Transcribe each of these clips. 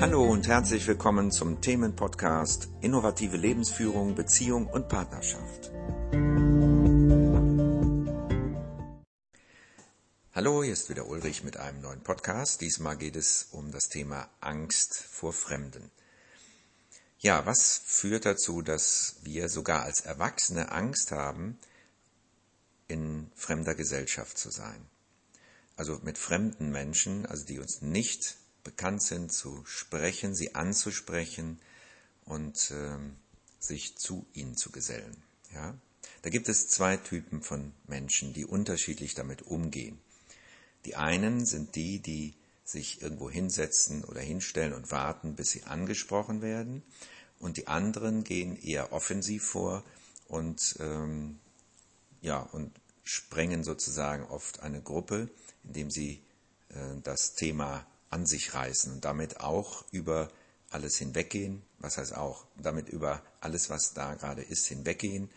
Hallo und herzlich willkommen zum Themenpodcast Innovative Lebensführung, Beziehung und Partnerschaft. Hallo, hier ist wieder Ulrich mit einem neuen Podcast. Diesmal geht es um das Thema Angst vor Fremden. Ja, was führt dazu, dass wir sogar als Erwachsene Angst haben, in fremder Gesellschaft zu sein? Also mit fremden Menschen, also die uns nicht bekannt sind, zu sprechen, sie anzusprechen und äh, sich zu ihnen zu gesellen. Ja? Da gibt es zwei Typen von Menschen, die unterschiedlich damit umgehen. Die einen sind die, die sich irgendwo hinsetzen oder hinstellen und warten, bis sie angesprochen werden. Und die anderen gehen eher offensiv vor und, ähm, ja, und sprengen sozusagen oft eine Gruppe, indem sie äh, das Thema an sich reißen und damit auch über alles hinweggehen, was heißt auch, damit über alles, was da gerade ist, hinweggehen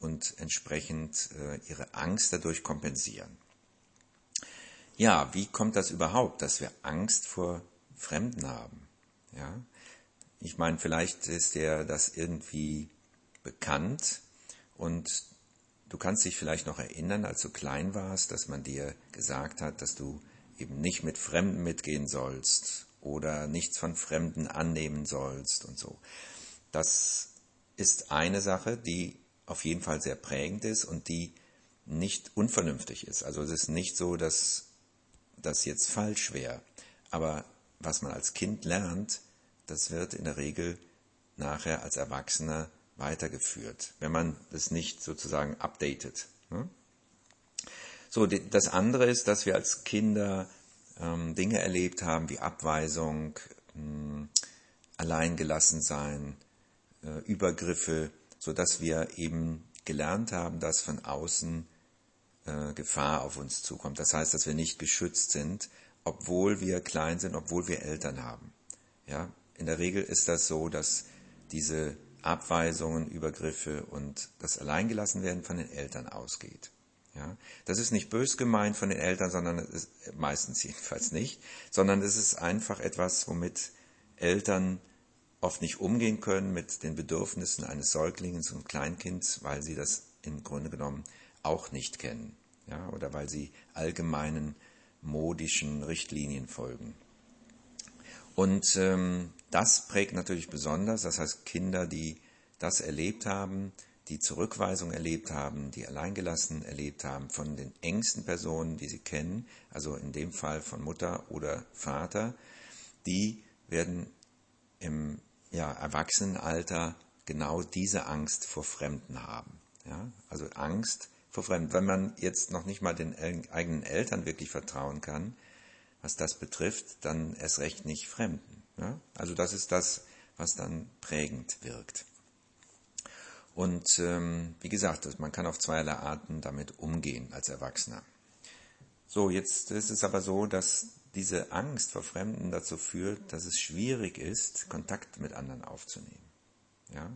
und entsprechend äh, ihre Angst dadurch kompensieren. Ja, wie kommt das überhaupt, dass wir Angst vor Fremden haben? Ja, ich meine, vielleicht ist dir das irgendwie bekannt und du kannst dich vielleicht noch erinnern, als du klein warst, dass man dir gesagt hat, dass du eben nicht mit Fremden mitgehen sollst oder nichts von Fremden annehmen sollst und so. Das ist eine Sache, die auf jeden Fall sehr prägend ist und die nicht unvernünftig ist. Also es ist nicht so, dass das jetzt falsch wäre. Aber was man als Kind lernt, das wird in der Regel nachher als Erwachsener weitergeführt, wenn man das nicht sozusagen updatet. Ne? So, das andere ist, dass wir als Kinder ähm, Dinge erlebt haben wie Abweisung, äh, alleingelassen sein, äh, Übergriffe, so dass wir eben gelernt haben, dass von außen äh, Gefahr auf uns zukommt. Das heißt, dass wir nicht geschützt sind, obwohl wir klein sind, obwohl wir Eltern haben. Ja, in der Regel ist das so, dass diese Abweisungen, Übergriffe und das Alleingelassenwerden von den Eltern ausgeht. Ja, das ist nicht bös gemeint von den Eltern, sondern es ist, meistens jedenfalls nicht, sondern es ist einfach etwas, womit Eltern oft nicht umgehen können mit den Bedürfnissen eines Säuglings und Kleinkinds, weil sie das im Grunde genommen auch nicht kennen, ja, oder weil sie allgemeinen modischen Richtlinien folgen. Und ähm, das prägt natürlich besonders, das heißt Kinder, die das erlebt haben, die Zurückweisung erlebt haben, die alleingelassen erlebt haben von den engsten Personen, die sie kennen, also in dem Fall von Mutter oder Vater, die werden im ja, Erwachsenenalter genau diese Angst vor Fremden haben. Ja? Also Angst vor Fremden. Wenn man jetzt noch nicht mal den eigenen Eltern wirklich vertrauen kann, was das betrifft, dann erst recht nicht Fremden. Ja? Also das ist das, was dann prägend wirkt. Und ähm, wie gesagt, man kann auf zweierlei Arten damit umgehen als Erwachsener. So, jetzt ist es aber so, dass diese Angst vor Fremden dazu führt, dass es schwierig ist, Kontakt mit anderen aufzunehmen. Ja?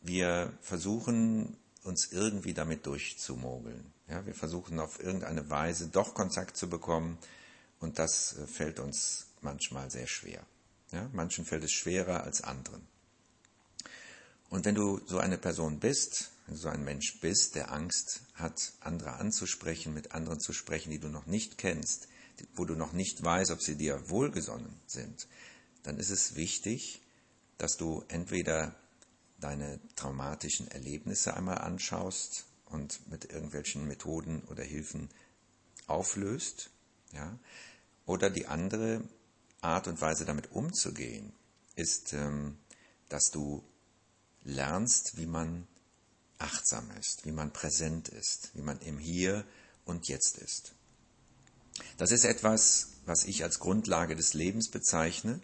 Wir versuchen uns irgendwie damit durchzumogeln. Ja? Wir versuchen auf irgendeine Weise doch Kontakt zu bekommen und das äh, fällt uns manchmal sehr schwer. Ja? Manchen fällt es schwerer als anderen. Und wenn du so eine Person bist, wenn du so ein Mensch bist, der Angst hat, andere anzusprechen, mit anderen zu sprechen, die du noch nicht kennst, wo du noch nicht weißt, ob sie dir wohlgesonnen sind, dann ist es wichtig, dass du entweder deine traumatischen Erlebnisse einmal anschaust und mit irgendwelchen Methoden oder Hilfen auflöst, ja, oder die andere Art und Weise damit umzugehen, ist, ähm, dass du lernst, wie man achtsam ist, wie man präsent ist, wie man im Hier und Jetzt ist. Das ist etwas, was ich als Grundlage des Lebens bezeichne,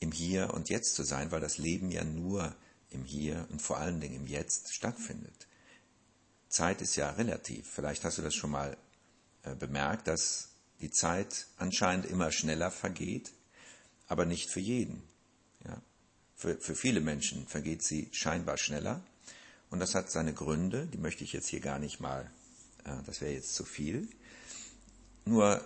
im Hier und Jetzt zu sein, weil das Leben ja nur im Hier und vor allen Dingen im Jetzt stattfindet. Zeit ist ja relativ. Vielleicht hast du das schon mal äh, bemerkt, dass die Zeit anscheinend immer schneller vergeht, aber nicht für jeden. Für, für viele Menschen vergeht sie scheinbar schneller. Und das hat seine Gründe, die möchte ich jetzt hier gar nicht mal, äh, das wäre jetzt zu viel. Nur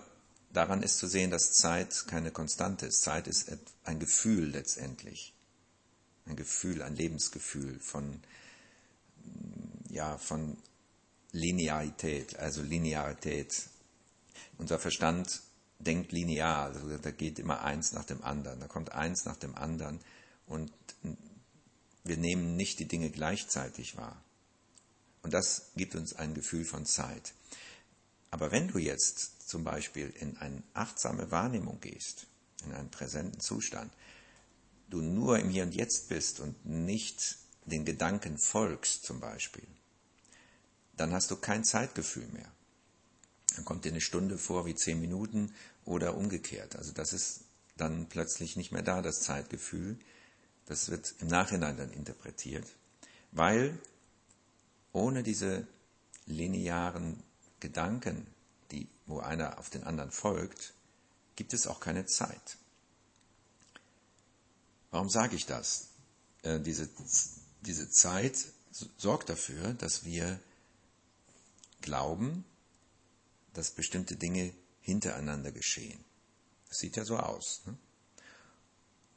daran ist zu sehen, dass Zeit keine Konstante ist. Zeit ist ein Gefühl letztendlich. Ein Gefühl, ein Lebensgefühl von, ja, von Linearität, also Linearität. Unser Verstand denkt linear, also da geht immer eins nach dem anderen, da kommt eins nach dem anderen und wir nehmen nicht die Dinge gleichzeitig wahr. Und das gibt uns ein Gefühl von Zeit. Aber wenn du jetzt zum Beispiel in eine achtsame Wahrnehmung gehst, in einen präsenten Zustand, du nur im Hier und Jetzt bist und nicht den Gedanken folgst zum Beispiel, dann hast du kein Zeitgefühl mehr. Dann kommt dir eine Stunde vor wie zehn Minuten oder umgekehrt. Also das ist dann plötzlich nicht mehr da, das Zeitgefühl. Das wird im Nachhinein dann interpretiert, weil ohne diese linearen Gedanken, die, wo einer auf den anderen folgt, gibt es auch keine Zeit. Warum sage ich das? Äh, diese, diese Zeit sorgt dafür, dass wir glauben, dass bestimmte Dinge hintereinander geschehen. Das sieht ja so aus. Ne?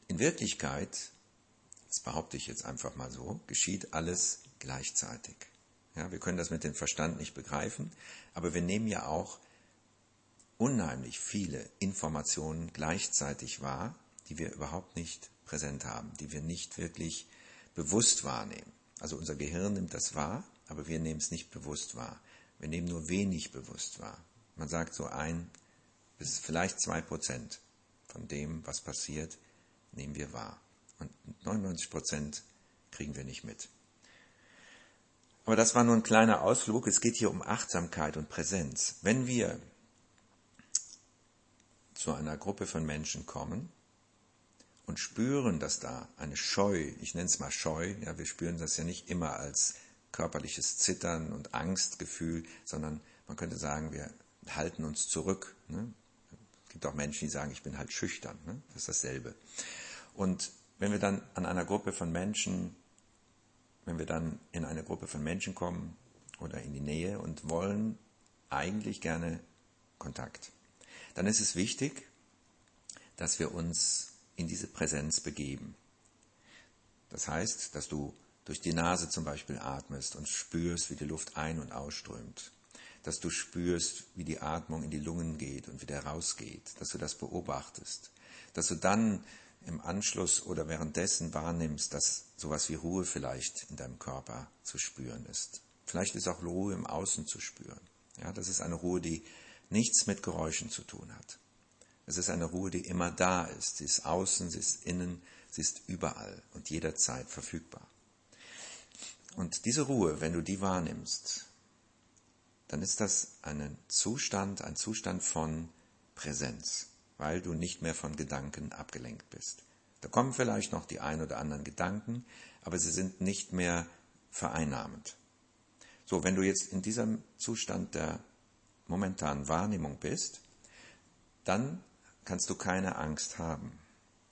In Wirklichkeit, das behaupte ich jetzt einfach mal so, geschieht alles gleichzeitig. Ja, wir können das mit dem Verstand nicht begreifen, aber wir nehmen ja auch unheimlich viele Informationen gleichzeitig wahr, die wir überhaupt nicht präsent haben, die wir nicht wirklich bewusst wahrnehmen. Also unser Gehirn nimmt das wahr, aber wir nehmen es nicht bewusst wahr. Wir nehmen nur wenig bewusst wahr. Man sagt so ein bis vielleicht zwei Prozent von dem, was passiert, nehmen wir wahr. Und 99 Prozent kriegen wir nicht mit. Aber das war nur ein kleiner Ausflug. Es geht hier um Achtsamkeit und Präsenz. Wenn wir zu einer Gruppe von Menschen kommen und spüren, dass da eine Scheu, ich nenne es mal Scheu, ja, wir spüren das ja nicht immer als körperliches Zittern und Angstgefühl, sondern man könnte sagen, wir halten uns zurück. Ne? Es gibt auch Menschen, die sagen, ich bin halt schüchtern. Ne? Das ist dasselbe. Und wenn wir dann an einer Gruppe von Menschen wenn wir dann in eine Gruppe von Menschen kommen oder in die Nähe und wollen eigentlich gerne Kontakt, dann ist es wichtig, dass wir uns in diese Präsenz begeben. Das heißt, dass du durch die Nase zum Beispiel atmest und spürst, wie die Luft ein- und ausströmt. Dass du spürst, wie die Atmung in die Lungen geht und wieder rausgeht. Dass du das beobachtest. Dass du dann im Anschluss oder währenddessen wahrnimmst, dass sowas wie Ruhe vielleicht in deinem Körper zu spüren ist. Vielleicht ist auch Ruhe im Außen zu spüren. Ja, das ist eine Ruhe, die nichts mit Geräuschen zu tun hat. Es ist eine Ruhe, die immer da ist. Sie ist außen, sie ist innen, sie ist überall und jederzeit verfügbar. Und diese Ruhe, wenn du die wahrnimmst, dann ist das ein Zustand, ein Zustand von Präsenz weil du nicht mehr von Gedanken abgelenkt bist. Da kommen vielleicht noch die ein oder anderen Gedanken, aber sie sind nicht mehr vereinnahmend. So, wenn du jetzt in diesem Zustand der momentanen Wahrnehmung bist, dann kannst du keine Angst haben.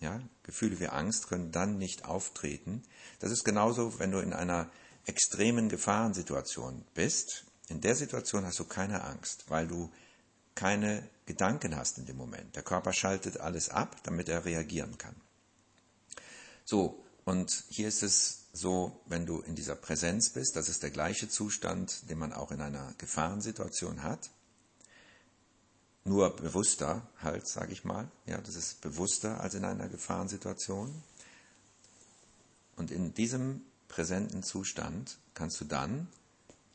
Ja, Gefühle wie Angst können dann nicht auftreten. Das ist genauso, wenn du in einer extremen Gefahrensituation bist. In der Situation hast du keine Angst, weil du keine Gedanken hast in dem Moment. Der Körper schaltet alles ab, damit er reagieren kann. So, und hier ist es so, wenn du in dieser Präsenz bist, das ist der gleiche Zustand, den man auch in einer Gefahrensituation hat. Nur bewusster halt, sage ich mal. Ja, das ist bewusster als in einer Gefahrensituation. Und in diesem präsenten Zustand kannst du dann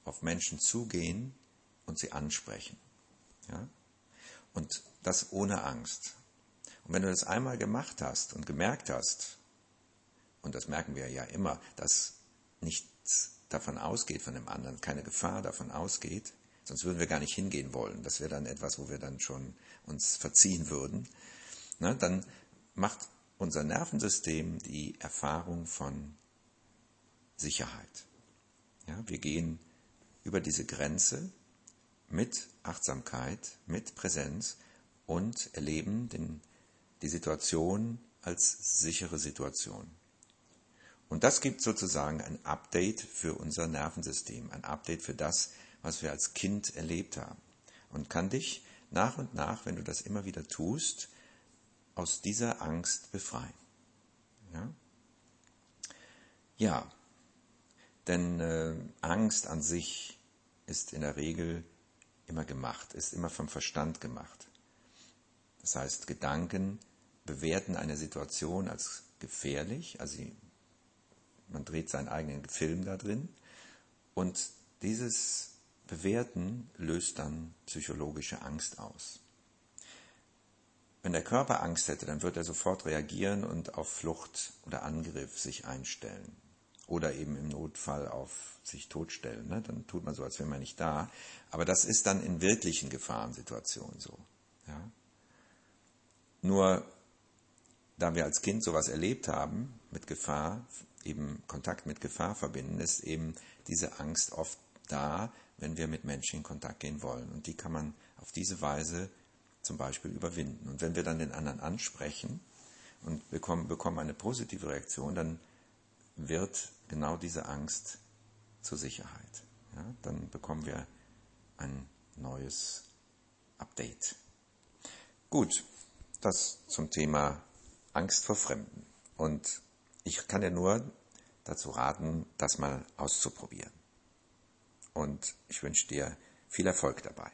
auf Menschen zugehen und sie ansprechen. Ja? Und das ohne Angst. Und wenn du das einmal gemacht hast und gemerkt hast, und das merken wir ja immer, dass nichts davon ausgeht von dem anderen, keine Gefahr davon ausgeht, sonst würden wir gar nicht hingehen wollen. Das wäre dann etwas, wo wir dann schon uns verziehen würden. Na, dann macht unser Nervensystem die Erfahrung von Sicherheit. Ja, wir gehen über diese Grenze mit Achtsamkeit, mit Präsenz und erleben den, die Situation als sichere Situation. Und das gibt sozusagen ein Update für unser Nervensystem, ein Update für das, was wir als Kind erlebt haben und kann dich nach und nach, wenn du das immer wieder tust, aus dieser Angst befreien. Ja, ja denn äh, Angst an sich ist in der Regel immer gemacht, ist immer vom Verstand gemacht. Das heißt, Gedanken bewerten eine Situation als gefährlich, also man dreht seinen eigenen Film da drin und dieses Bewerten löst dann psychologische Angst aus. Wenn der Körper Angst hätte, dann wird er sofort reagieren und auf Flucht oder Angriff sich einstellen. Oder eben im Notfall auf sich totstellen. Ne? Dann tut man so, als wäre man nicht da. Aber das ist dann in wirklichen Gefahrensituationen so. Ja? Nur da wir als Kind sowas erlebt haben, mit Gefahr, eben Kontakt mit Gefahr verbinden, ist eben diese Angst oft da, wenn wir mit Menschen in Kontakt gehen wollen. Und die kann man auf diese Weise zum Beispiel überwinden. Und wenn wir dann den anderen ansprechen und bekommen, bekommen eine positive Reaktion, dann wird genau diese Angst zur Sicherheit. Ja, dann bekommen wir ein neues Update. Gut, das zum Thema Angst vor Fremden. Und ich kann dir nur dazu raten, das mal auszuprobieren. Und ich wünsche dir viel Erfolg dabei.